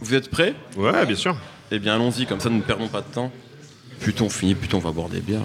Vous êtes prêts? Ouais, bien sûr. Eh bien, allons-y, comme ça nous ne perdons pas de temps. Plutôt on finit, plutôt on va boire des bières.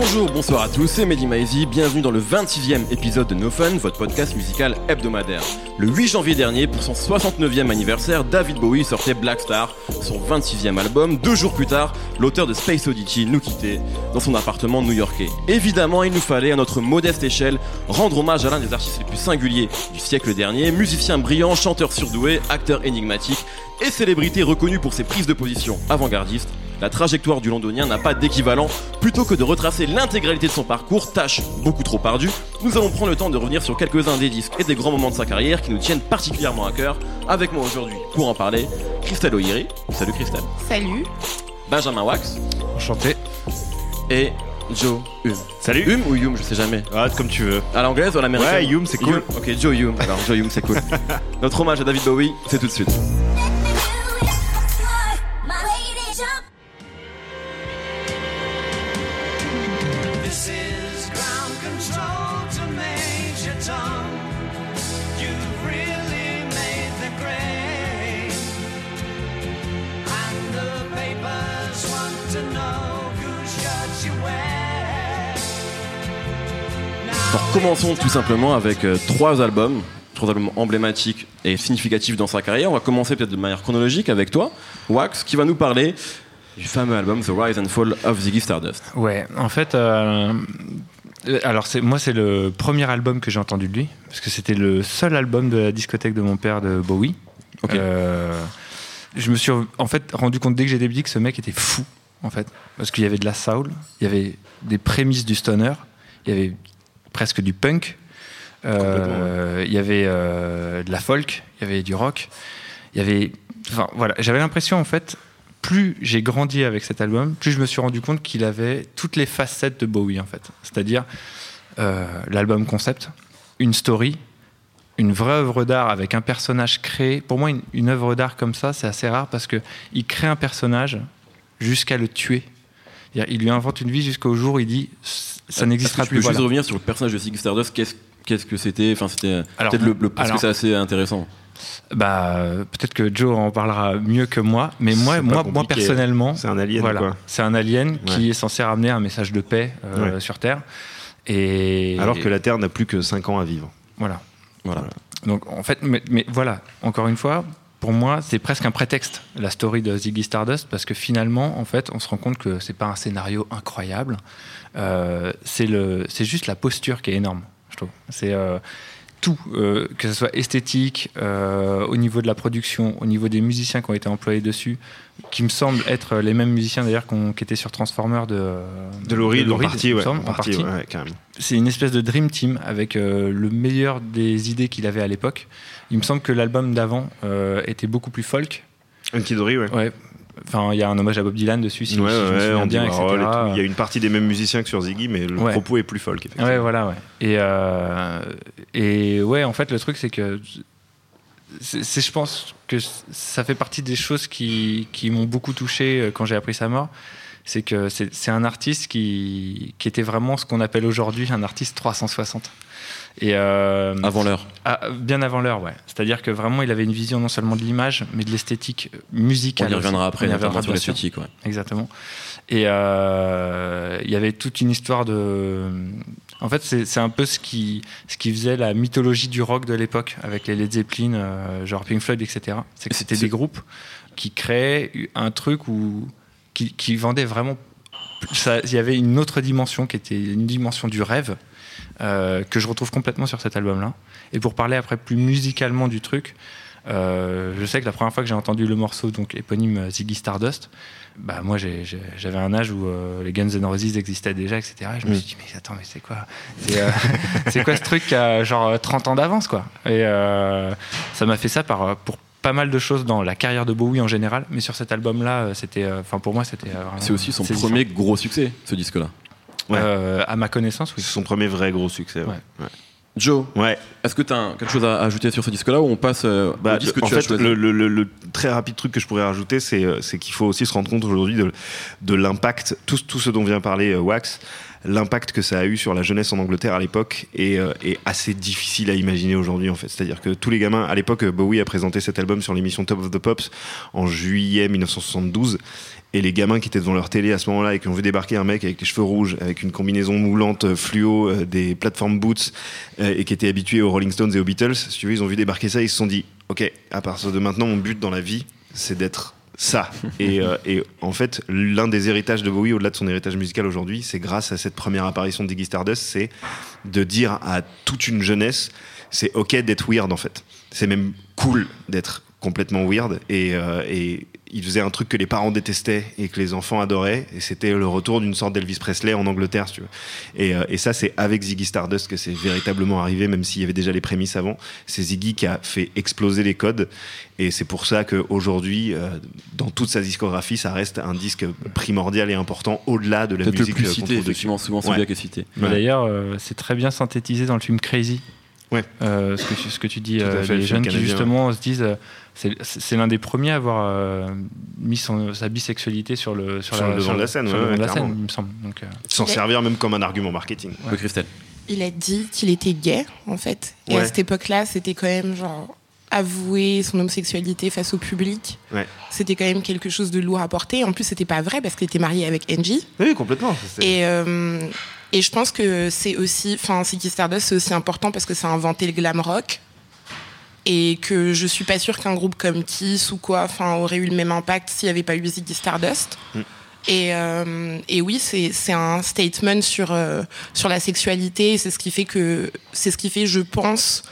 Bonjour, bonsoir à tous, c'est Mehdi Maizy, bienvenue dans le 26e épisode de No Fun, votre podcast musical hebdomadaire. Le 8 janvier dernier, pour son 69e anniversaire, David Bowie sortait Black Star, son 26e album. Deux jours plus tard, l'auteur de Space Oddity nous quittait dans son appartement new-yorkais. Évidemment, il nous fallait, à notre modeste échelle, rendre hommage à l'un des artistes les plus singuliers du siècle dernier, musicien brillant, chanteur surdoué, acteur énigmatique et célébrité reconnue pour ses prises de position avant-gardistes la trajectoire du londonien n'a pas d'équivalent. Plutôt que de retracer l'intégralité de son parcours, tâche beaucoup trop ardue, nous allons prendre le temps de revenir sur quelques-uns des disques et des grands moments de sa carrière qui nous tiennent particulièrement à cœur. Avec moi aujourd'hui, pour en parler, Christelle O'Hiri. Salut Christelle. Salut. Benjamin Wax. Enchanté. Et Joe Hume. Salut. Hume ou Hume, je sais jamais. Ah, comme tu veux. À l'anglaise ou à l'américaine Ouais, Hume, c'est cool. Hume. Ok, Joe Hume. Alors, Joe Hume, c'est cool. Notre hommage à David Bowie, c'est tout de suite. Commençons tout simplement avec euh, trois albums, trois albums emblématiques et significatifs dans sa carrière. On va commencer peut-être de manière chronologique avec toi, Wax, qui va nous parler du fameux album The Rise and Fall of Ziggy Stardust. Ouais, en fait, euh, alors moi c'est le premier album que j'ai entendu de lui parce que c'était le seul album de la discothèque de mon père de Bowie. Ok. Euh, je me suis en fait rendu compte dès que j'étais petit que ce mec était fou en fait parce qu'il y avait de la soul, il y avait des prémices du stoner, il y avait presque du punk, euh, il y avait euh, de la folk, il y avait du rock, il y avait, enfin voilà, j'avais l'impression en fait plus j'ai grandi avec cet album, plus je me suis rendu compte qu'il avait toutes les facettes de Bowie en fait. C'est-à-dire euh, l'album concept, une story, une vraie œuvre d'art avec un personnage créé. Pour moi, une, une œuvre d'art comme ça, c'est assez rare parce que il crée un personnage jusqu'à le tuer. Il lui invente une vie jusqu'au jour où il dit ça n'existera Est-ce que plus. Tu peux juste revenir sur le personnage de Ziggy Stardust Qu'est-ce qu'est-ce que c'était? Enfin, c'était euh, peut-être le, le- parce que c'est assez intéressant. Bah, peut-être que Joe en parlera mieux que moi, mais moi, moi, moi compliqué. personnellement, C'est un alien, voilà, quoi. c'est un alien qui est censé ramener un message de paix euh, Ouais. sur Terre. Et Alors que la Terre n'a plus que 5 ans à vivre. voilà. Voilà. Donc en fait, mais, mais voilà, encore une fois, pour moi, c'est presque un prétexte la story de Ziggy Stardust parce que finalement, en fait, on se rend compte que c'est pas un scénario incroyable. Euh, c'est juste la posture qui est énorme, je trouve. Euh, tout, euh, que ce soit esthétique, euh, au niveau de la production, au niveau des musiciens qui ont été employés dessus, qui me semblent être les mêmes musiciens d'ailleurs qui étaient sur Transformer de De Laurie, en Laurie, partie, ouais. partie, ouais, c'est une espèce de dream team avec euh, le meilleur des idées qu'il avait à l'époque. Il me semble que l'album d'avant euh, était beaucoup plus folk. Unky Dory, ouais. Ouais. Enfin, il y a un hommage à Bob Dylan dessus, si, ouais, si je me ouais, souviens bien, etc. Et. Il y a une partie des mêmes musiciens que sur Ziggy, mais le Ouais. propos est plus folk, effectivement. Ouais, voilà, ouais. Et, euh, et ouais, en fait, le truc, c'est que c'est, je pense que ça fait partie des choses qui, qui m'ont beaucoup touché euh, quand j'ai appris sa mort. C'est que c'est un artiste qui, qui était vraiment ce qu'on appelle aujourd'hui un artiste 360. Et euh, Avant l'heure. Ah, bien avant l'heure, ouais. C'est-à-dire que vraiment, il avait une vision non seulement de l'image, mais de l'esthétique euh, On musicale. y reviendra après, On y reviendra, sur l'esthétique. Ouais. Exactement. Et euh, il y avait toute une histoire de. En fait, c'est un peu ce qui, ce qui faisait la mythologie du rock de l'époque, avec les Led Zeppelin, euh, genre Pink Floyd, etc. C'est que c'était des groupes qui créaient un truc où, qui, qui vendaient vraiment. Il y avait une autre dimension qui était une dimension du rêve euh, que je retrouve complètement sur cet album-là. Et pour parler après plus musicalement du truc, euh, je sais que la première fois que j'ai entendu le morceau donc éponyme euh, Ziggy Stardust, bah moi j'avais un âge où euh, les Guns N' Roses existaient déjà, etc. Et je me Mm. suis dit mais attends mais c'est quoi? C'est euh, quoi ce truc qui a genre euh, 30 ans d'avance quoi? Et ça m'a fait ça par, pour pas mal de choses dans la carrière de Bowie en général, mais sur cet album-là, c'était, euh, enfin pour moi c'était. C'est aussi son premier gros succès, ce disque-là. Ouais. Euh, à ma connaissance, oui. C'est son premier vrai gros succès. Ouais. Joe, Ouais. est-ce que tu as quelque chose à ajouter sur ce disque-là ou on passe euh, Bah, au disque que en tu fait, choisi le, le- le- le très rapide truc que je pourrais rajouter, c'est euh, qu'il faut aussi se rendre compte aujourd'hui de, de l'impact, tout, tout ce dont vient parler euh, Wax, l'impact que ça a eu sur la jeunesse en Angleterre à l'époque est, euh, est assez difficile à imaginer aujourd'hui en fait. C'est-à-dire que tous les gamins, à l'époque, Bowie a présenté cet album sur l'émission Top of the Pops en juillet 1972. Et les gamins qui étaient devant leur télé à ce moment-là et qui ont vu débarquer un mec avec les cheveux rouges, avec une combinaison moulante euh, fluo, euh, des plateformes boots euh, et qui étaient habitués aux Rolling Stones et aux Beatles, si tu veux, ils ont vu débarquer ça, ils se sont dit, ok, à partir de maintenant, mon but dans la vie, c'est d'être ça. et, euh, et en fait, l'un des héritages de Bowie, au-delà de son héritage musical aujourd'hui, c'est grâce à cette première apparition de Ziggy Stardust, c'est de dire à toute une jeunesse, c'est ok d'être weird en fait. C'est même cool d'être complètement weird et, euh, et il faisait un truc que les parents détestaient et que les enfants adoraient et c'était le retour d'une sorte d'Elvis Presley en Angleterre si tu veux. Et, euh, et ça c'est avec Ziggy Stardust que c'est véritablement arrivé même s'il y avait déjà les prémices avant c'est Ziggy qui a fait exploser les codes et c'est pour ça qu'aujourd'hui euh, dans toute sa discographie ça reste un disque primordial et important au-delà de la Peut-être le musique plus cité, effectivement, souvent Ouais. qui est cité. Mais Ouais. D'ailleurs, euh, c'est très bien synthétisé dans le film Crazy. Ouais. Euh, ce, que, tu- ce que tu dis, euh, fait, les jeunes qui justement se disent, euh, c'est l'un des premiers à avoir euh, mis son, sa bisexualité sur le Sur le devant de la scène, ouais, de la scène, il me semble. Donc, euh, s'en servir même comme un argument marketing Oui, Christelle. Il a dit qu'il était gay, en fait. Et Ouais. à cette époque-là, c'était quand même genre avouer son homosexualité face au public. Ouais. C'était quand même quelque chose de lourd à porter. En plus, c'était pas vrai parce qu'il était marié avec Angie. oui complètement Et, euh, et je pense que c'est aussi, enfin, Ziggy Stardust, c'est aussi important parce que ça a inventé le glam rock. Et que je suis pas sûre qu'un groupe comme Kiss ou quoi, enfin, aurait eu le même impact s'il n'y avait pas eu Ziggy Stardust. Mm. Et, euh, et oui, c'est un statement sur, euh, sur la sexualité. C'est ce qui fait que, c'est ce qui fait, je pense,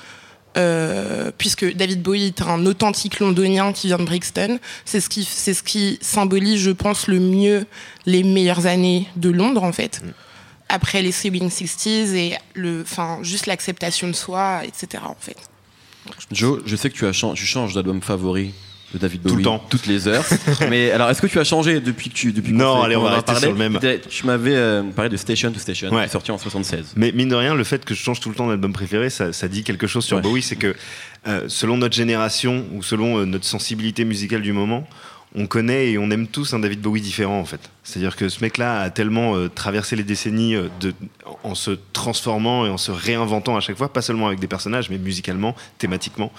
euh, puisque David Bowie est un authentique londonien qui vient de Brixton, c'est ce qui, c'est ce qui symbolise, je pense, le mieux les meilleures années de Londres, en fait. Après les Swing 60s et le, enfin, juste l'acceptation de soi, etc. En fait. Joe, je sais que tu, as tu changes d'album favori de David Tout Bowie le temps. toutes les heures. Mais alors, est-ce que tu as changé depuis que tu depuis Non, allez, on va rester parlé sur le même. Tu m'avais euh, parlé de Station to Station, Ouais. qui est sorti en 76. Mais mine de rien, le fait que je change tout le temps d'album préféré, ça, ça dit quelque chose sur Ouais. Bowie, c'est que euh, selon notre génération ou selon euh, notre sensibilité musicale du moment, on connaît et on aime tous un David Bowie différent en fait. C'est-à-dire que ce mec-là a tellement euh, traversé les décennies euh, en se transformant et en se réinventant à chaque fois, pas seulement avec des personnages, mais musicalement, thématiquement,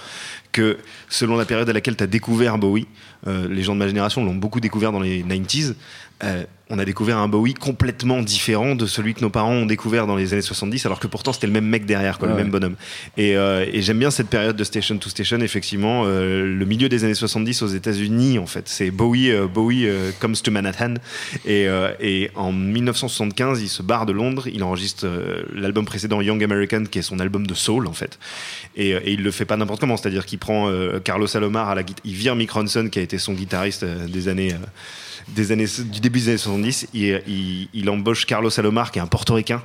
que selon la période à laquelle tu as découvert Bowie, euh, les gens de ma génération l'ont beaucoup découvert dans les 90s, euh, on a découvert un Bowie complètement différent de celui que nos parents ont découvert dans les années 70, alors que pourtant c'était le même mec derrière, quoi, le ouais. même bonhomme. Et, euh, et j'aime bien cette période de Station to Station, effectivement, euh, le milieu des années 70 aux États-Unis, en fait. C'est Bowie, Bowie comes to Manhattan. Et, et en 1975, il se barre de Londres, il enregistre l'album précédent Young American, qui est son album de soul, en fait. Et, et il le fait pas n'importe comment, c'est-à-dire qu'il prend Carlos Alomar à la guitare, il vire Mick Ronson, qui a été son guitariste euh, des années. euh, des années, du début des années 70, il, il- il embauche Carlos Alomar, qui est un portoricain,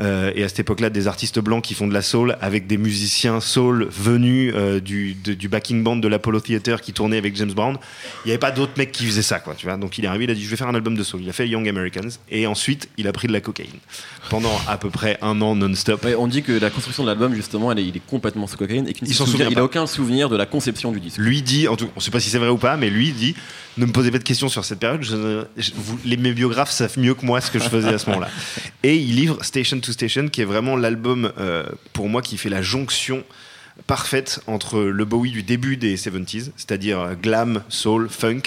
euh, et à cette époque-là, des artistes blancs qui font de la soul avec des musiciens soul venus euh, du, de- du backing band de l'Apollo Theater qui tournait avec James Brown. Il n'y avait pas d'autres mecs qui faisaient ça, quoi, tu vois. Donc il est arrivé, il a dit je vais faire un album de soul. Il a fait Young Americans et ensuite il a pris de la cocaïne pendant à peu près un an non-stop. Ouais, on dit que la construction de l'album, justement, elle est- il est complètement sous cocaïne et qu'il ne Il se s'en souvient- souvient il a pas. aucun souvenir de la conception du disque. Lui dit, en tout, on sait pas si c'est vrai ou pas, mais lui dit ne me posez pas de questions sur cette période. je- je- vous- les, mes biographes savent mieux que moi ce que je faisais à ce moment-là. Et il livre Station to Station, qui est vraiment l'album euh, pour moi qui fait la jonction parfaite entre le Bowie du début des 70s, c'est-à-dire glam, soul, funk,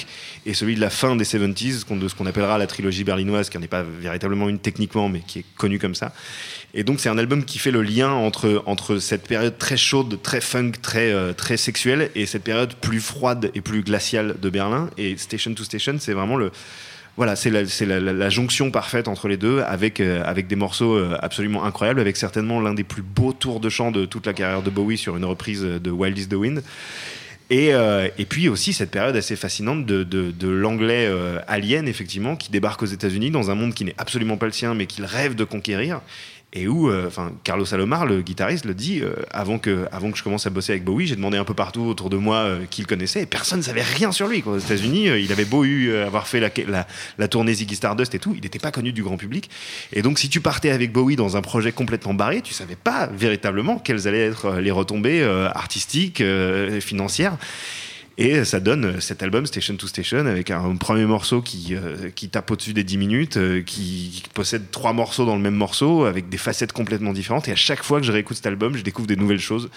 et celui de la fin des 70s, qu'on- de ce qu'on appellera la trilogie berlinoise, qui n'en est pas véritablement une techniquement, mais qui est connue comme ça. Et donc c'est un album qui fait le lien entre, entre cette période très chaude, très funk, très, euh, très sexuelle, et cette période plus froide et plus glaciale de Berlin. Et Station to Station, c'est vraiment le... Voilà, c'est la, jonction parfaite entre les deux, avec, euh, avec des morceaux euh, absolument incroyables, avec certainement l'un des plus beaux tours de chant de toute la carrière de Bowie sur une reprise de Wild is the Wind. Et, euh, et puis aussi cette période assez fascinante de, de, l'anglais alien, effectivement, qui débarque aux États-Unis dans un monde qui n'est absolument pas le sien, mais qu'il rêve de conquérir. Et où, euh, enfin, Carlos Alomar, le guitariste, le dit euh, avant que, avant que je commence à bosser avec Bowie, j'ai demandé un peu partout autour de moi euh, qui le connaissait, et personne ne savait rien sur lui. quoi. Aux États-Unis, euh, il avait beau eu, euh, avoir fait la, la, la tournée Ziggy Stardust et tout, il n'était pas connu du grand public. Et donc, si tu partais avec Bowie dans un projet complètement barré, tu savais pas véritablement quelles allaient être les retombées artistiques, financières. Et ça donne cet album Station to Station avec un premier morceau qui, euh, qui tape au-dessus des 10 minutes, euh, qui, qui possède trois morceaux dans le même morceau avec des facettes complètement différentes. Et à chaque fois que je réécoute cet album, je découvre des nouvelles choses.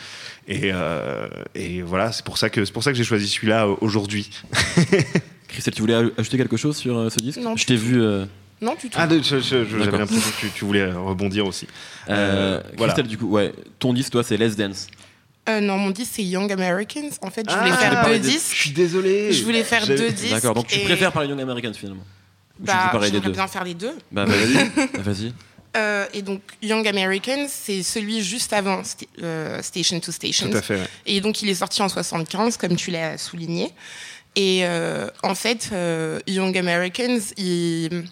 Et, euh, et voilà, c'est pour ça que, c'est pour ça que j'ai choisi celui-là euh, aujourd'hui. Christelle, tu voulais aj- ajouter quelque chose sur euh, ce disque? Non, Je t'ai vu. euh, Non, tout. Ah, de- je- je- je- j'avais l'impression que tu, tu voulais rebondir aussi. euh, Euh, voilà. Christelle, du coup, ouais, ton disque, toi, c'est Let's Dance. Euh, non, mon disque, c'est Young Americans. En fait, je Ah, voulais tu faire deux disques. Je suis désolé. Je voulais faire deux disques. D'accord, donc tu et- préfères parler Young Americans finalement Bah, j'aimerais deux bien faire les deux. Bah, vas-y. Bah, vas-y. Euh, et donc, Young Americans, c'est celui juste avant euh, Station to Station. Tout à fait. ouais. Et donc, il est sorti en 75, comme tu l'as souligné. Et euh, en fait, euh, Young Americans, il,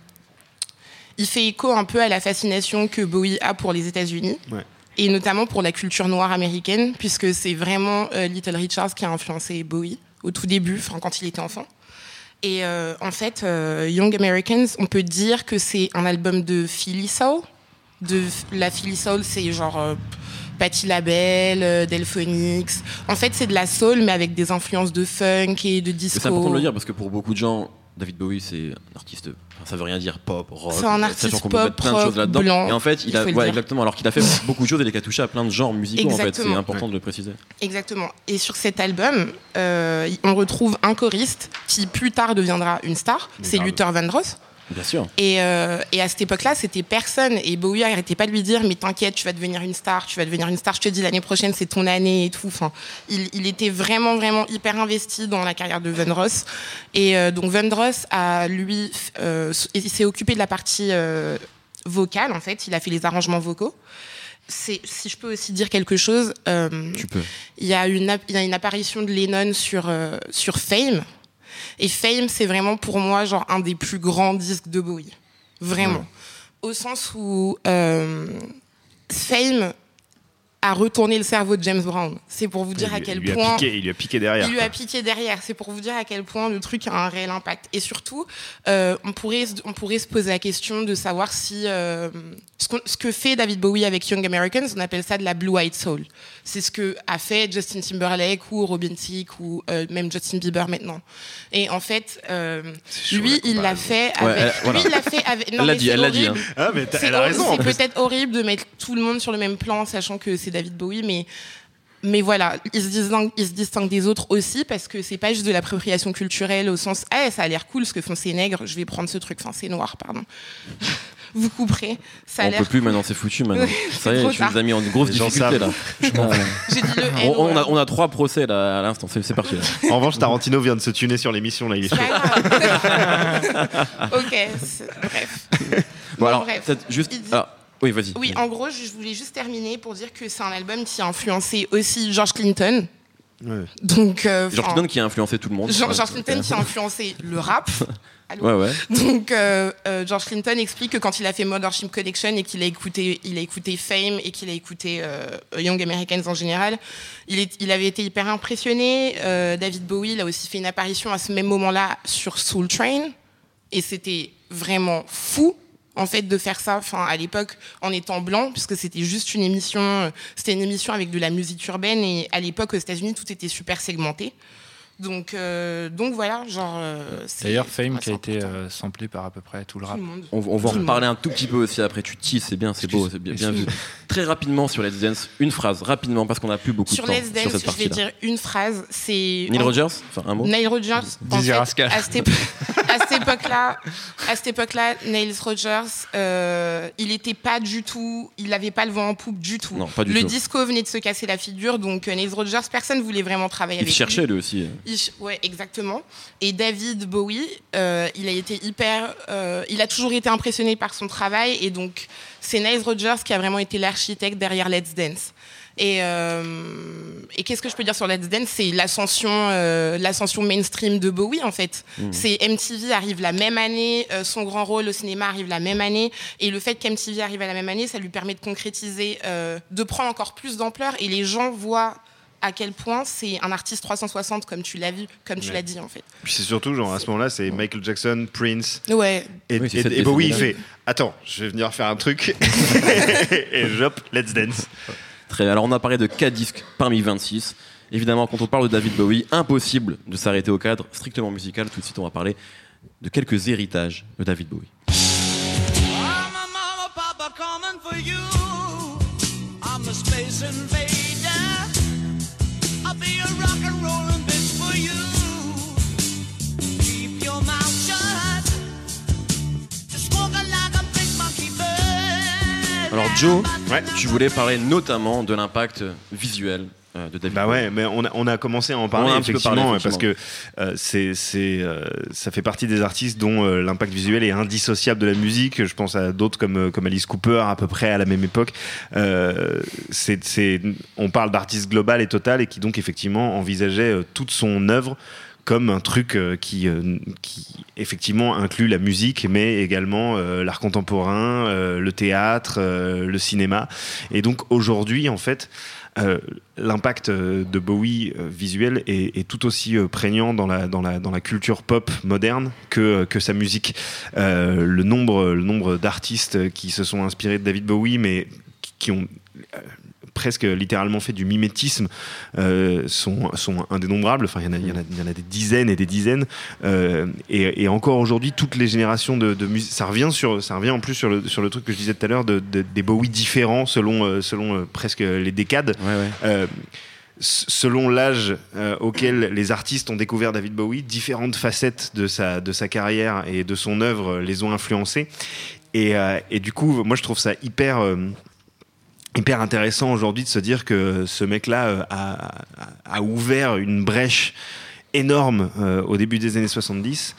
il fait écho un peu à la fascination que Bowie a pour les États-Unis. Ouais. Et notamment pour la culture noire américaine, puisque c'est vraiment euh, Little Richards qui a influencé Bowie au tout début, quand il était enfant. Et euh, en fait, euh, Young Americans, on peut dire que c'est un album de Philly Soul. De la Philly Soul, c'est genre Patti LaBelle, Delphonix. En fait, c'est de la soul, mais avec des influences de funk et de disco. C'est important de le dire parce que pour beaucoup de gens, David Bowie, c'est un artiste. enfin, ça veut rien dire pop, rock. C'est un sachant artiste qu'on peut pop, mettre plein de choses là-dedans. Et en fait, il il a, ouais, exactement. Alors qu'il a fait beaucoup de choses et il a touché à plein de genres musicaux. En fait, c'est important de le préciser. Exactement. Et sur cet album, euh, on retrouve un choriste qui plus tard deviendra une star. C'est. Luther Vandross. Bien sûr. Et, euh, et à cette époque-là, c'était personne. Et Bowie arrêtait pas de lui dire, mais t'inquiète, tu vas devenir une star, tu vas devenir une star. Je te dis, l'année prochaine, c'est ton année et tout. Enfin, il, il était vraiment, vraiment hyper investi dans la carrière de Van Ross. Et euh, donc Van Ross a lui, euh, il s'est occupé de la partie euh, vocale. En fait, il a fait les arrangements vocaux. Si je peux aussi dire quelque chose, euh, il y y a une apparition de Lennon sur, euh, sur Fame. Et Fame, c'est vraiment pour moi genre un des plus grands disques de Bowie. Vraiment. Au sens où euh, Fame a retourné le cerveau de James Brown. C'est pour vous dire il, à quel il point... piqué, il lui a piqué derrière. Il lui a piqué derrière. C'est pour vous dire à quel point le truc a un réel impact. Et surtout, euh, on, pourrait, se- on pourrait se poser la question de savoir si euh, ce, que fait David Bowie avec Young Americans, on appelle ça de la Blue Eyed Soul. C'est ce que a fait Justin Timberlake ou Robin Thicke ou euh, même Justin Bieber maintenant. Et en fait, euh, lui, il l'a fait Ouais, avec. elle- voilà. Lui, il l'a fait avec. non, Elle l'a mais dit, c'est elle l'a dit. horrible. hein. Ah, mais C'est elle a hor- raison. en C'est plus. peut-être horrible de mettre tout le monde sur le même plan, sachant que c'est David Bowie, mais mais voilà, il se distingue, il se distingue des autres aussi parce que c'est pas juste de l'appropriation culturelle au sens ah ça a l'air cool ce que font ces nègres, je vais prendre ce truc, enfin c'est noir pardon. Vous couperez, ça a On l'air. peut plus maintenant, c'est foutu maintenant. Ça y est, tu nous as mis en grosse difficulté là. Dit le On, on a, on a trois procès là à l'instant, c'est c'est parti. là. En revanche, Tarantino vient de se tuner sur l'émission. Là, il est chaud. ok, c'est- bref. Bon Bon, alors, bref. juste. Oui, vas-y. Oui, en gros, je voulais juste terminer pour dire que c'est un album qui a influencé aussi George Clinton. Ouais. Donc, euh, George Clinton qui a influencé tout le monde. George Clinton qui a influencé le rap. Allô Ouais, ouais. Donc, euh, euh, George Clinton explique que quand il a fait Mothership Connection et qu'il a écouté, il a écouté Fame et qu'il a écouté euh, Young Americans en général, il, est- il avait été hyper impressionné. Euh, David Bowie, il a aussi fait une apparition à ce même moment-là sur Soul Train et c'était vraiment fou. En fait, de faire ça, enfin, à l'époque, en étant blanc, puisque c'était juste une émission, euh, c'était une émission avec de la musique urbaine, et à l'époque, aux États-Unis, tout était super segmenté. Donc, euh, donc voilà, genre. euh, D'ailleurs, Fame qui a été euh, samplé par à peu près tout le Tout rap. le monde. On, on va en Tout le reparler un tout petit peu aussi après. Tu teases, c'est bien, c'est beau, c'est bien, bien vu. Très rapidement sur Let's Dance, une phrase, rapidement, parce qu'on a plus beaucoup Sur de temps Let's sur Dance, cette je vais dire une phrase. C'est Neil en- Rogers Enfin, un mot Neil Rogers. en Dizzy fait, Rascal. à cette, épo- à cette époque-là, à cette époque-là, Neil Rogers, euh, il était pas du tout, il n'avait pas le vent en poupe du tout. Non, pas du le tout. disco venait de se casser la figure, donc euh, Neil Rogers, personne voulait vraiment travailler Il avec cherchait lui aussi. lui. Il ch- ouais, exactement. Et David Bowie, euh, il a été hyper, euh, il a toujours été impressionné par son travail, et donc c'est Neil Rogers qui a vraiment été l'architecte derrière Let's Dance. Et, euh, et qu'est-ce que je peux dire sur Let's Dance? C'est l'ascension, euh, l'ascension mainstream de Bowie en fait. C'est MTV arrive la même année, euh, son grand rôle au cinéma arrive la même année, et le fait qu'MTV arrive à la même année, ça lui permet de concrétiser, de prendre encore plus d'ampleur, et les gens voient à quel point c'est un artiste 360 comme tu l'as vu, comme tu Ouais. l'as dit en fait. Puis c'est surtout, genre, à ce moment-là, c'est Michael Jackson, Prince. Ouais, Et, Oui, et- et Bowie, il décennie-là. fait Attends, je vais venir faire un truc. et j'op, let's dance. Très bien. Alors on a parlé de 4 disques parmi 26. Évidemment, quand on parle de David Bowie, impossible de s'arrêter au cadre strictement musical. Tout de suite, on va parler de quelques héritages de David Bowie. I'm a mama, papa Alors, Joe, tu voulais parler notamment de l'impact visuel de David Bah ouais, mais on a, on a commencé à en parler effectivement, parce que euh, c'est, c'est, euh, ça fait partie des artistes dont euh, l'impact visuel est indissociable de la musique. Je pense à d'autres comme, euh, comme Alice Cooper à peu près à la même époque. Euh, c'est, c'est, on parle d'artiste global et total et qui donc effectivement envisageait euh, toute son œuvre comme un truc euh, qui, euh, qui effectivement inclut la musique, mais également euh, l'art contemporain, euh, le théâtre, euh, le cinéma. Et donc aujourd'hui, en fait, euh, l'impact euh, de Bowie euh, visuel est, tout aussi prégnant dans la, culture pop moderne que, sa musique. Le nombre, d'artistes qui se sont inspirés de David Bowie, mais qui, ont presque littéralement fait du mimétisme euh, sont, sont indénombrables. Enfin, il y, en a- il y en a- il y en a des dizaines et des dizaines. Euh, et, et encore aujourd'hui, toutes les générations de, de musique, ça revient sur, ça revient en plus sur le, sur le truc que je disais tout à l'heure, de, de- des Bowie différents selon, euh, selon presque les décades. Ouais, ouais. Euh, s- selon l'âge euh, auquel les artistes ont découvert David Bowie, différentes facettes de sa, de sa carrière et de son œuvre les ont influencés. Et, euh, et du coup, moi, je trouve ça hyper, hyper intéressant aujourd'hui de se dire que ce mec-là euh, a, ouvert une brèche énorme euh, au début des années 70.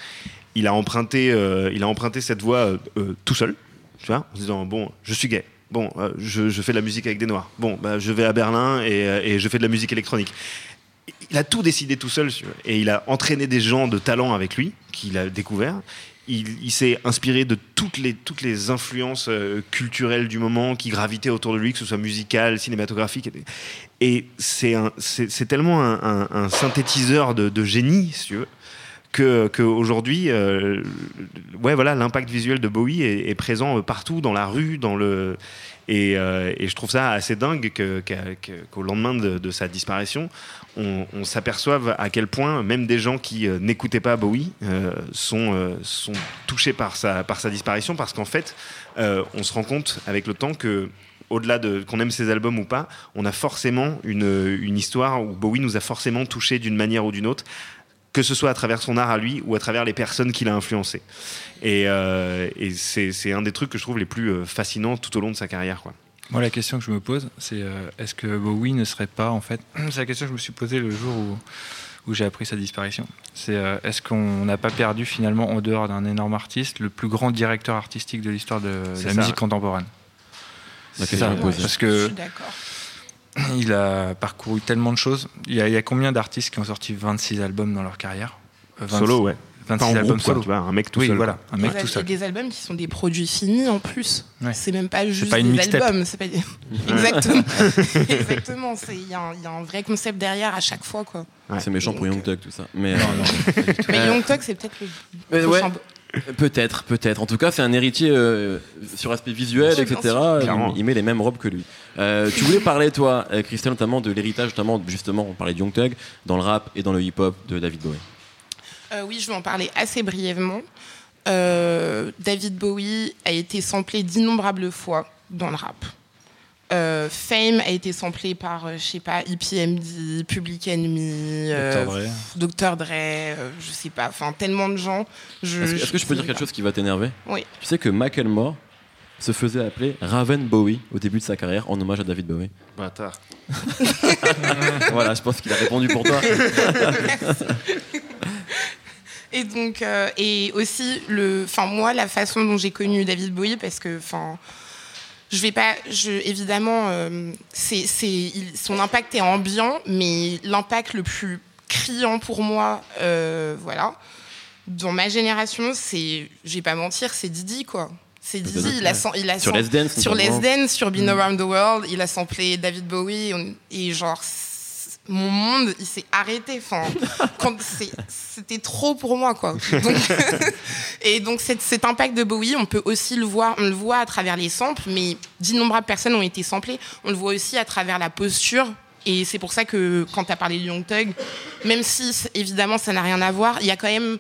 Il a emprunté, euh, il a emprunté cette voie tout seul, tu vois, en se disant bon, je suis gay. Bon, je, fais de la musique avec des noirs. Bon, bah, je vais à Berlin et, et je fais de la musique électronique. Il a tout décidé tout seul, et il a entraîné des gens de talent avec lui, qu'il a découvert. Il, s'est inspiré de toutes les, influences euh, culturelles du moment qui gravitaient autour de lui, que ce soit musicales, cinématographiques. Et c'est tellement un, synthétiseur de, génie, si tu veux, que qu'aujourd'hui, euh, ouais, voilà, l'impact visuel de Bowie est, présent euh, partout, dans la rue, dans le. Et, je trouve ça assez dingue qu'au lendemain de, de sa disparition, on, on s'aperçoive à quel point même des gens qui euh, n'écoutaient pas Bowie euh, sont, euh, sont touchés par sa, par sa disparition parce qu'en fait, on se rend compte avec le temps que au-delà de qu'on aime ses albums ou pas, on a forcément une, histoire où Bowie nous a forcément touchés d'une manière ou d'une autre, que ce soit à travers son art à lui ou à travers les personnes qu'il a influencées. Et, et c'est un des trucs que je trouve les plus fascinants tout au long de sa carrière. Quoi. Moi, la question que je me pose, c'est euh, est-ce que Bowie ne serait pas, en fait, c'est la question que je me suis posée le jour où, où j'ai appris sa disparition. C'est euh, est-ce qu'on n'a pas perdu finalement, en dehors d'un énorme artiste, le plus grand directeur artistique de l'histoire de la ça. musique contemporaine? La question ça, posée. parce Je que suis d'accord. il a parcouru tellement de choses. Il y a, il y a combien d'artistes qui ont sorti 26 albums dans leur carrière? Euh, 26 Solo, ouais. 26 Pas en albums groupe, quoi, solo. tu vois, un mec tout oui, seul. voilà, un mec Des tout seul. Des albums qui sont des produits finis en plus. Ouais. C'est même pas juste pas une des mixtape. albums. c'est Pas des... Exactement. Il y, a un- il y a un vrai concept derrière à chaque fois. Quoi. Ouais. C'est méchant pour Young Thug tout ça. Mais, euh, Non, non, pas du tout. Mais Euh, Young Thug, c'est peut-être le ouais, peut-être, peut-être. En tout cas, c'est un héritier euh, sur aspect visuel, etc. sûr. Il, Clairement. il met les mêmes robes que lui. Euh, tu voulais parler, toi, euh, Christelle, notamment de l'héritage, notamment, justement, on parlait de Young Thug, dans le rap et dans le hip-hop de David Bowie. Euh, oui, je vais en parler assez brièvement. Euh, David Bowie a été samplé d'innombrables fois dans le rap. Euh, Fame a été samplé par, euh, je sais pas, EPMD, Public Enemy, Dr. Dre. Dr. Dre, euh, je sais pas, enfin tellement de gens. Je, Est-ce que, est-ce que je peux dire quelque chose qui va t'énerver? Oui. Tu sais que Macklemore se faisait appeler Raven Bowie au début de sa carrière en hommage à David Bowie. Bâtard. voilà, je pense qu'il a répondu pour toi. Et donc, euh, et aussi, le, enfin, moi, la façon dont j'ai connu David Bowie, parce que, enfin, je vais pas, je, évidemment, euh, c'est, son impact est ambiant, mais l'impact le plus criant pour moi, euh, voilà, dans ma génération, c'est, je vais pas mentir, c'est Didi, quoi. C'est Didi, il a, il a Sur Les Dance, sur Les. Dance, sur Been Around the World, il a samplé David Bowie et genre mon monde il s'est arrêté. Enfin, c'était trop pour moi quoi. Donc- et donc cet, cet impact de Bowie, on peut aussi le voir, on le voit à travers les samples, mais d'innombrables personnes ont été samplées. On le voit aussi à travers la posture Et c'est pour ça que quand tu as parlé de Young Thug, même si évidemment ça n'a rien à voir, il y a quand même.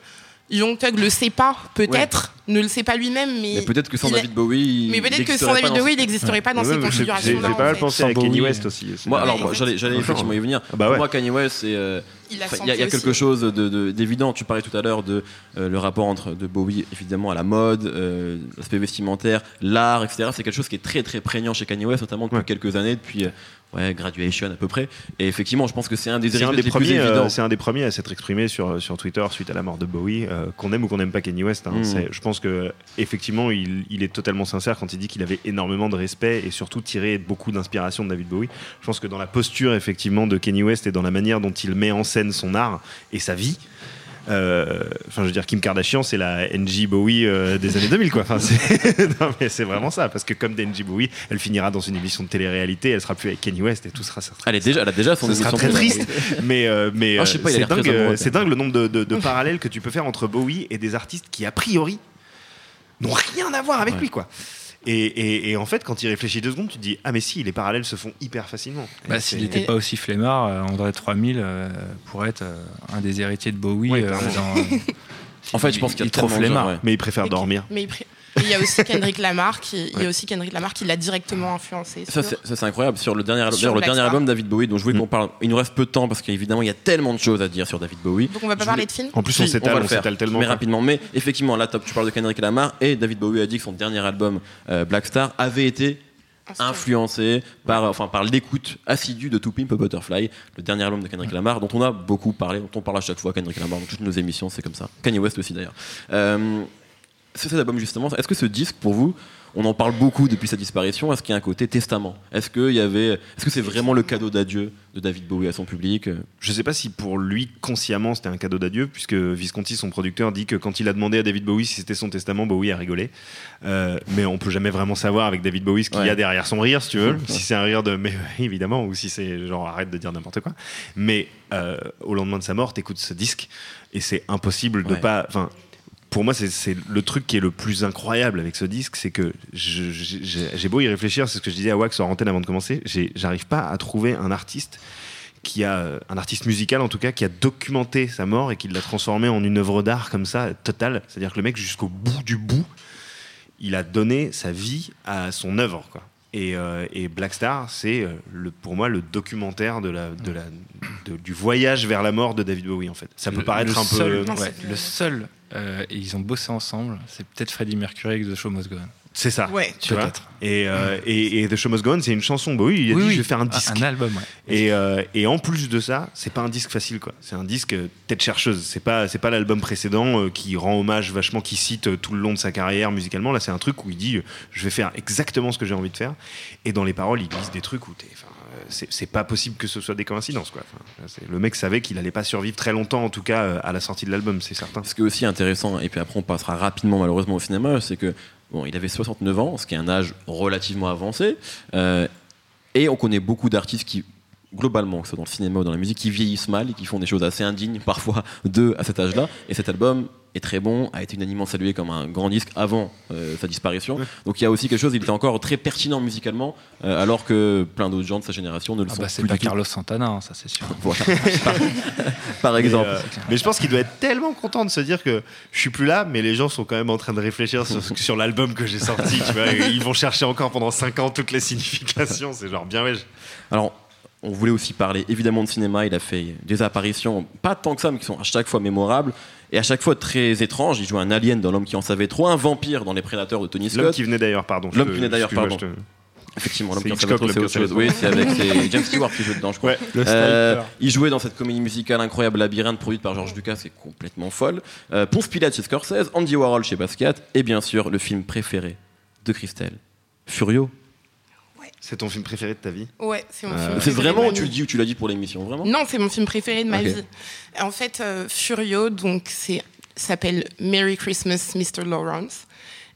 Young Thug le sait pas, peut-être, ne le sait pas lui-même, mais. Mais peut-être que sans a- David Bowie. Mais il peut-être que sans n'existerait pas David dans Bowie, il n'existerait pas dans Ouais, ces mais j'ai- configurations-là. J'ai en pas mal pensé à Kanye. West aussi. Moi, alors, Ouais, moi, j'allais, effectivement y venir. Ah bah Pour ouais. moi, Kanye West, c'est. euh, Il y a, y a quelque chose de, de- d'évident. Tu parlais tout à l'heure de euh, le rapport entre de Bowie, évidemment, à la mode, euh, l'aspect vestimentaire, l'art, etc. C'est quelque chose qui est très très prégnant chez Kanye West, notamment depuis Ouais. quelques années, depuis ouais, Graduation à peu près. Et effectivement, je pense que c'est un des les premiers, euh, c'est un des premiers à s'être exprimé sur, sur Twitter suite à la mort de Bowie, euh, qu'on aime ou qu'on n'aime pas Kanye West. hein. Mm. C'est- Je pense que effectivement, il, il est totalement sincère quand il dit qu'il avait énormément de respect et surtout tiré beaucoup d'inspiration de David Bowie. Je pense que dans la posture effectivement de Kanye West et dans la manière dont il met en scène son art et sa vie. Euh, Enfin, je veux dire, Kim Kardashian, c'est la NJ Bowie euh, des années 2000, quoi. Enfin, c'est non, mais c'est vraiment ça, parce que comme NJ Bowie, elle finira dans une émission de télé-réalité, elle sera plus avec Kanye West et tout sera. Elle, est déjà, elle a déjà son sera émission très triste, mais, euh, mais Ah, c'est dingue, c'est dingue le nombre de, de- de parallèles que tu peux faire entre Bowie et des artistes qui, a priori, n'ont rien à voir avec Ouais. lui, quoi. Et, et- et en fait, quand il réfléchit deux secondes, tu te dis Ah, mais si, les parallèles se font hyper facilement. Bah, S'il n'était pas aussi flemmard, euh, André 3000 euh, pourrait être euh, un des héritiers de Bowie. Ouais, euh, clairement. dans- En fait, je pense qu'il est trop flemmard. ouais. Mais il préfère Mais- dormir. Mais il pr- et il y a aussi Kendrick Lamar qui, il y a aussi Kendrick Lamar qui l'a directement influencé. Ça, c'est, incroyable. Sur le dernier, album- Sur d'ailleurs, le Black dernier Star. album David Bowie, dont je voulais Mm. qu'on parle. Il nous reste peu de temps parce qu'évidemment, il y a tellement de choses à dire sur David Bowie. Donc on va pas Je parler voulais- de film En plus, Si, on s'étale, s'étale tellement. Mais rapidement. Mais effectivement, là, top, tu parles de Kendrick Lamar et David Bowie a dit que son dernier album, euh, Black Star, avait été influencé par, enfin, par l'écoute assidue de To Pimp a Butterfly, le dernier album de Kendrick Lamar, dont on a beaucoup parlé, dont on parle à chaque fois, Kendrick Lamar, dans toutes nos émissions, c'est comme ça. Kanye West aussi d'ailleurs. Euh, cet album justement, est-ce que ce disque pour vous, on en parle beaucoup depuis sa disparition, est-ce qu'il y a un côté testament? Est-ce qu'il y avait, est-ce que c'est vraiment le cadeau d'adieu de David Bowie à son public? Je sais pas si pour lui, consciemment, c'était un cadeau d'adieu, puisque Visconti, son producteur, dit que quand il a demandé à David Bowie si c'était son testament, Bowie a rigolé. Euh, mais on peut jamais vraiment savoir avec David Bowie ce qu'il y a derrière son rire, si tu veux. si c'est un rire de mais évidemment, ou si c'est genre arrête de dire n'importe quoi. Mais euh, au lendemain de sa mort, t'écoutes ce disque et c'est impossible de Ouais. pas. Enfin, pour moi, c'est- le truc qui est le plus incroyable avec ce disque, c'est que j'ai beau y réfléchir, c'est ce que je disais à Wax en antenne avant de commencer, j'arrive pas à trouver un artiste qui a euh, un artiste musical en tout cas qui a documenté sa mort et qui l'a transformé en une œuvre d'art comme ça totale. C'est-à-dire que le mec jusqu'au bout du bout, il a donné sa vie à son œuvre quoi. Et, euh, et Black Star, c'est euh, pour moi le documentaire de la, de la, de- du voyage vers la mort de David Bowie en fait. Ça peut Le- paraître le un seul, peu, Non, ouais, c'est- le seul, euh, et ils ont bossé ensemble, c'est peut-être Freddie Mercury avec The Show Must Go On. c'est ça. Ouais. Tu vois et, euh, et, et The Show Must Go On, c'est une chanson. Bowie, il a dit je vais faire un disque. Un album, ouais. Et, euh, et en plus de ça, c'est pas un disque facile quoi. C'est un disque euh, tête chercheuse. C'est pas c'est pas l'album précédent euh, qui rend hommage vachement, qui cite euh, tout le long de sa carrière musicalement. Là, c'est un truc où il dit euh, je vais faire exactement ce que j'ai envie de faire. Et dans les paroles, il glisse des trucs où t'es. Euh, c'est pas possible que ce soit des coïncidences quoi. Le mec savait qu'il allait pas survivre très longtemps en tout cas euh, à la sortie de l'album, c'est certain. Ce qui est aussi intéressant, et puis après on passera rapidement malheureusement au cinéma, c'est que bon, il avait 69 ans, ce qui est un âge relativement avancé, euh, et on connaît beaucoup d'artistes qui, globalement, que ce soit dans le cinéma ou dans la musique, qui vieillissent mal et qui font des choses assez indignes parfois d'eux à cet âge-là. Et cet album est très bon, a été unanimement salué comme un grand disque avant euh, sa disparition. Donc il y a aussi quelque chose, il était encore très pertinent musicalement, euh, alors que plein d'autres gens de sa génération ne le Ah sont bah, c'est pas. Carlos Santana, hein, ça c'est sûr. Par, par exemple. Mais, euh, mais je pense qu'il doit être tellement content de se dire que je suis plus là, mais les gens sont quand même en train de réfléchir sur, sur l'album que j'ai sorti. Tu vois, et ils vont chercher encore pendant 5 ans toutes les significations. C'est genre bien ouais. Alors, on voulait aussi parler évidemment de cinéma. Il a fait des apparitions, pas tant que ça, mais qui sont à chaque fois mémorables et à chaque fois très étranges. Il joue un alien dans L'homme qui en savait trop, un vampire dans Les Prédateurs de Tony L'homme Scott. qui venait d'ailleurs, pardon. L'homme qui venait d'ailleurs, pardon. te- Effectivement, L'homme qui en savait trop, c'est L'homme autre chose. Oui, c'est avec James Stewart qui joue dedans, je crois. Ouais. Euh, il jouait dans cette comédie musicale incroyable Labyrinthe produite par George Lucas, qui est complètement folle. Euh, Ponce Pilate chez Scorsese, Andy Warhol chez Basquiat, et bien sûr le film préféré de Christelle, Furio. C'est ton film préféré de ta vie Ouais, c'est mon Euh, film C'est préféré de vraiment, ma tu le vie. dis ou tu l'as dit pour l'émission, vraiment Non, c'est mon film préféré de ma vie. En fait, euh, Furio, donc c'est s'appelle Merry Christmas, Mr. Lawrence.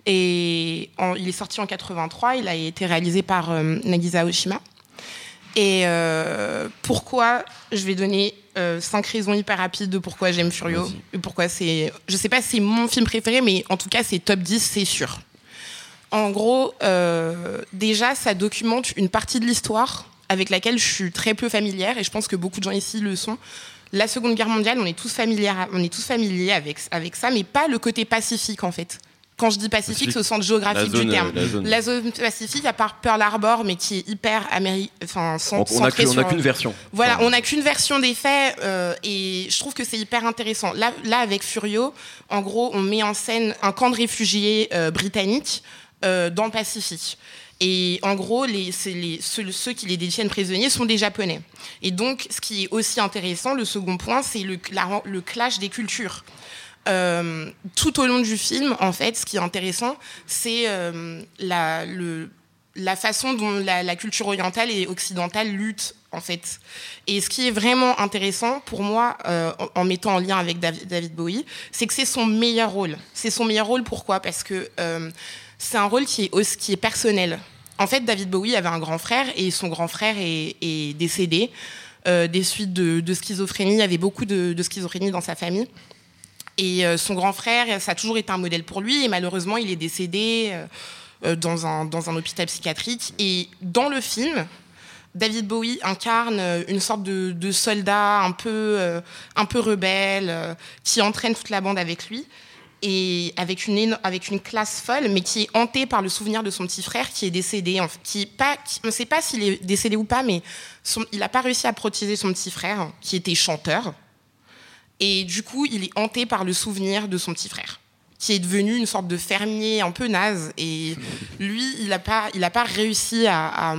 Et en- il est sorti en 83. Il a été réalisé par euh, Nagisa Oshima. Et euh, pourquoi Je vais donner euh, cinq raisons hyper rapides de pourquoi j'aime Furio. Et pourquoi c'est. Je sais pas si c'est mon film préféré, mais en tout cas, c'est top 10, c'est sûr. En gros, euh, déjà, ça documente une partie de l'histoire avec laquelle je suis très peu familière et je pense que beaucoup de gens ici le sont. La Seconde Guerre mondiale, on est tous familiers, on est tous familiers avec, avec ça, mais pas le côté pacifique en fait. Quand je dis pacifique, c'est au sens géographique zone, du terme. euh, la zone. La zone pacifique, à part Pearl Harbor, mais qui est hyper américaine, enfin, cent- On on a centrée que- on a sur- qu'une version. voilà, on n'a qu'une version des faits euh, et je trouve que c'est hyper intéressant. Là, là, avec Furio, en gros, on met en scène un camp de réfugiés euh, britanniques euh, dans le Pacifique. Et en gros, les, ceux, qui les détiennent prisonniers sont des Japonais. Et donc, ce qui est aussi intéressant, le second point, c'est le, la- le clash des cultures. Euh, tout au long du film, en fait, ce qui est intéressant, c'est euh, la, façon dont la, culture orientale et occidentale luttent, en fait. Et ce qui est vraiment intéressant pour moi, en, mettant en lien avec David, Bowie, c'est que c'est son meilleur rôle. C'est son meilleur rôle, pourquoi? Parce que c'est un rôle qui est, aussi- personnel. En fait, David Bowie avait un grand frère et son grand frère est, décédé euh, des suites de, schizophrénie. Il y avait beaucoup de, schizophrénie dans sa famille. Et euh, son grand frère, ça a toujours été un modèle pour lui. Et malheureusement, il est décédé euh, dans, un, hôpital psychiatrique. Et dans le film, David Bowie incarne une sorte de, soldat un peu, rebelle qui entraîne toute la bande avec lui. Et avec une, avec une classe folle, mais qui est hantée par le souvenir de son petit frère qui est décédé. en Qui pas, on ne sait pas s'il est décédé ou pas, mais il n'a pas réussi à protéger son petit frère, qui était chanteur. Et du coup, il est hanté par le souvenir de son petit frère, qui est devenu une sorte de fermier un peu naze. Et lui, il n'a pas, pas réussi à,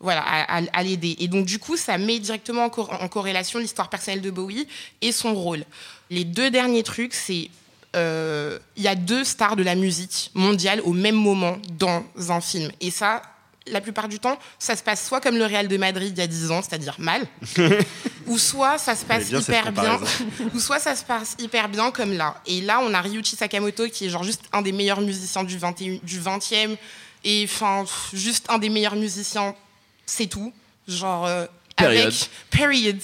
voilà, à, l'aider. Et donc, du coup, ça met directement en corrélation l'histoire personnelle de Bowie et son rôle. Les deux derniers trucs, c'est. Euh, Il y a deux stars de la musique mondiale au même moment dans un film. Et ça, la plupart du temps, ça se passe soit comme le Real de Madrid il y a 10 ans, c'est-à-dire mal, ou soit ça se passe bien hyper bien, ou soit ça se passe hyper bien comme là. Et là, on a Ryuichi Sakamoto qui est genre juste un des meilleurs musiciens du 21 du 20e et enfin juste un des meilleurs musiciens, c'est tout. Genre euh, Period. avec period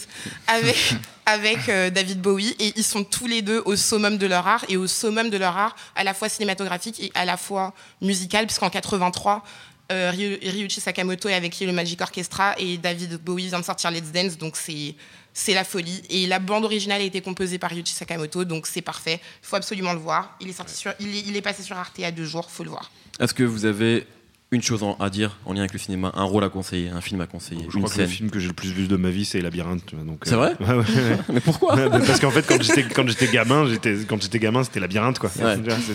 avec avec euh, David Bowie. Et ils sont tous les deux au summum de leur art. Et au summum de leur art à la fois cinématographique et à la fois musical. Puisqu'en 83 euh, Ryu- Ryuichi Sakamoto est avec le Magic Orchestra. Et David Bowie vient de sortir Let's Dance. Donc c'est c'est la folie. Et la bande originale a été composée par Ryuichi Sakamoto donc c'est parfait. Il faut absolument le voir. Il est sorti sur il est, il est passé sur Arte il a deux jours. Faut le voir. Est-ce que vous avez une chose à dire en lien avec le cinéma, un rôle à conseiller, un film à conseiller, Je une crois que le film que j'ai le plus vu de ma vie, c'est Labyrinthe. C'est euh, vrai ouais, ouais, ouais. Mais pourquoi parce qu'en fait, quand j'étais quand j'étais gamin, j'étais quand j'étais gamin, c'était labyrinthe quoi.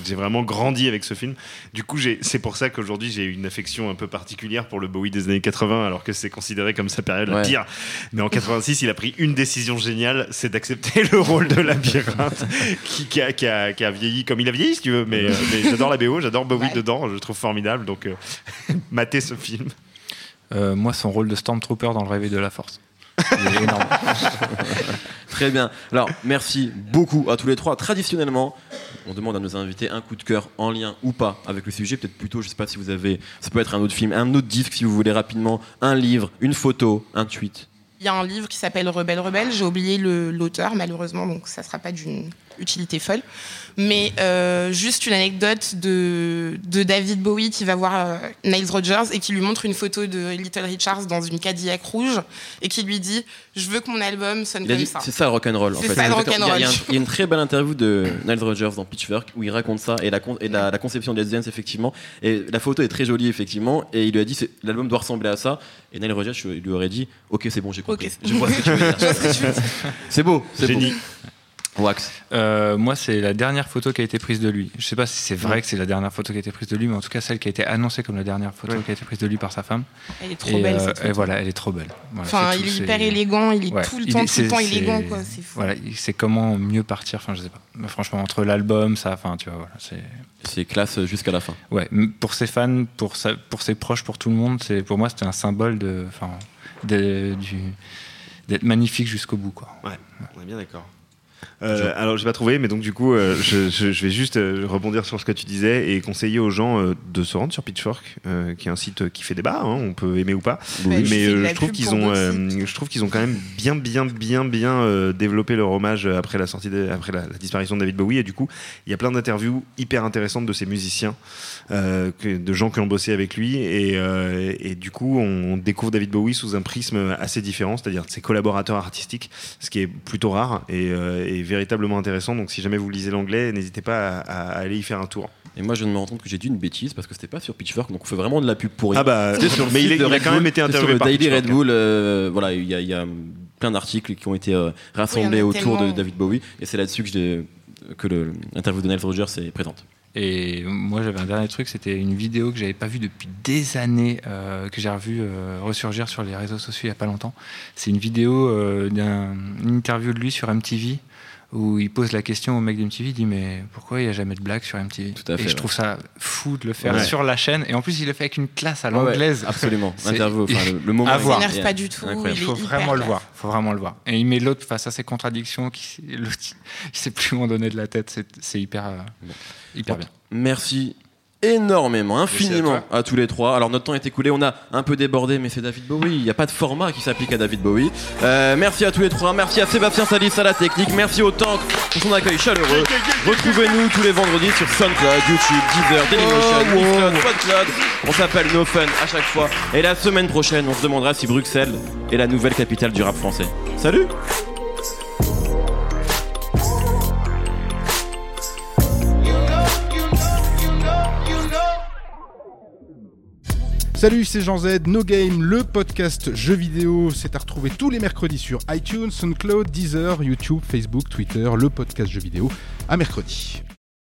J'ai vraiment grandi avec ce film. Du coup, c'est pour ça qu'aujourd'hui j'ai une affection un peu particulière pour le Bowie des années 80, alors que c'est considéré comme sa période la pire. Mais en 86, il a pris une décision géniale, c'est d'accepter le rôle de labyrinthe, qui, qui a, qui a- qui a vieilli comme il a vieilli, si tu veux. Mais, euh, mais j'adore la BO, j'adore Bowie Ouais. dedans, je le trouve formidable. Donc, euh, matez ce film. Euh, moi, son rôle de Stormtrooper dans le réveil de la force. Il est énorme. Très bien. Alors, merci beaucoup à tous les trois. Traditionnellement, on demande à nos invités un coup de cœur en lien ou pas avec le sujet. Peut-être plutôt, je sais pas si vous avez. Ça peut être un autre film, un autre disque si vous voulez rapidement, un livre, une photo, un tweet. Il y a un livre qui s'appelle Rebelle Rebelle. J'ai oublié le- l'auteur, malheureusement, donc ça ne sera pas d'une utilité folle. Mais euh, juste une anecdote de, de David Bowie qui va voir euh, Niles Rogers et qui lui montre une photo de Little Richards dans une Cadillac rouge et qui lui dit Je veux que mon album sonne Il a comme dit, ça. c'est ça le rock'n'roll en C'est fait. ça, le Exactement. Il y a- Il y, a il y a une très belle interview de Nile Rodgers dans Pitchfork où il raconte ça et la, con- et la, la conception de Let's Dance effectivement. Et la photo est très jolie effectivement. Et il lui a dit l'album doit ressembler à ça. Et Nile Rodgers lui aurait dit Ok, c'est bon, j'ai compris. Ok. Je vois ce que tu veux dire. Je vois ce que tu veux dire. C'est beau, c'est beau. Wax. Euh, moi, c'est la dernière photo qui a été prise de lui. Je sais pas si c'est vrai que c'est la dernière photo qui a été prise de lui, mais en tout cas celle qui a été annoncée comme la dernière photo Ouais. qui a été prise de lui par sa femme. Elle est trop et, belle euh, cette et photo. voilà, elle est trop belle. Voilà, Enfin, il tout, est hyper élégant, il est Ouais, tout le il temps, est- tout le temps élégant, quoi. C'est fou. Voilà, il- c'est comment mieux partir. Enfin, je sais pas. Mais franchement, entre l'album, ça, enfin, tu vois, voilà, c'est. C'est classe jusqu'à la fin. Ouais, pour ses fans, pour, sa- pour ses proches, pour tout le monde, c'est pour moi c'était un symbole de, enfin, d'être magnifique jusqu'au bout, quoi. Ouais, on est bien d'accord. Euh, alors, j'ai pas trouvé, mais donc du coup, euh, je, je- je vais juste euh, rebondir sur ce que tu disais et conseiller aux gens euh, de se rendre sur Pitchfork, euh, qui est un site qui fait débat. hein, on peut aimer ou pas, Bah, mais euh, la je trouve qu'ils ont, euh, je trouve qu'ils ont quand même bien, bien, bien, bien euh, développé leur hommage après la sortie, de- après la, la disparition de David Bowie. Et du coup, il y a plein d'interviews hyper intéressantes de ces musiciens, euh, que- de gens qui ont bossé avec lui, et, euh, et du coup, on découvre David Bowie sous un prisme assez différent, c'est-à-dire de ses collaborateurs artistiques, ce qui est plutôt rare. Et, et véritablement intéressant. Donc, si jamais vous lisez l'anglais, n'hésitez pas à, à aller y faire un tour. Et moi, je viens de me rendre compte que j'ai dit une bêtise parce que c'était pas sur Pitchfork, donc on fait vraiment de la pub pour rien. Ah bah, sur mais il, est- il a quand même été interviewé sur le par Daily Pitchfork. Red Bull. euh, voilà, il y, a- il y a plein d'articles qui ont été euh, rassemblés Oui, autour de. David Bowie, et c'est là-dessus que, que l'interview de Nile Rogers est présente. Et moi, j'avais un dernier truc, c'était une vidéo que j'avais pas vue depuis des années, euh, que j'ai revu euh, ressurgir sur les réseaux sociaux il y a pas longtemps. C'est une vidéo euh, d'une interview de lui sur MTV où il pose la question au mec d'MTV, il dit mais pourquoi il n'y a jamais de blague sur MTV Tout à fait, Et je ouais. trouve ça fou de le faire Ouais. sur la chaîne. Et en plus, il le fait avec une classe à ouais, l'anglaise. absolument. Interview, enfin, le, le moment. À voir. Il pas du tout. incroyable. Il faut vraiment le classe. voir. faut vraiment le voir. Et il met l'autre face à ses contradictions, qui l'autre, il sait plus où en donner de la tête. C'est, c'est hyper, euh, hyper bien. Merci énormément, infiniment à, tous les trois. Alors notre temps est écoulé, on a un peu débordé, mais c'est David Bowie. Il n'y a pas de format qui s'applique à David Bowie. Euh, merci à tous les trois, merci à Sébastien Salis à la technique, merci au Tank pour son accueil chaleureux. Retrouvez-nous tous les vendredis sur SoundCloud, YouTube, Deezer, Dailymotion, Mixcloud, Podcloud. On s'appelle No Fun à chaque fois. Et la semaine prochaine, on se demandera si Bruxelles est la nouvelle capitale du rap français. Salut Salut, c'est Jean Z, No Game, le podcast jeux vidéo. C'est à retrouver tous les mercredis sur iTunes, SoundCloud, Deezer, YouTube, Facebook, Twitter, le podcast jeux vidéo. À mercredi.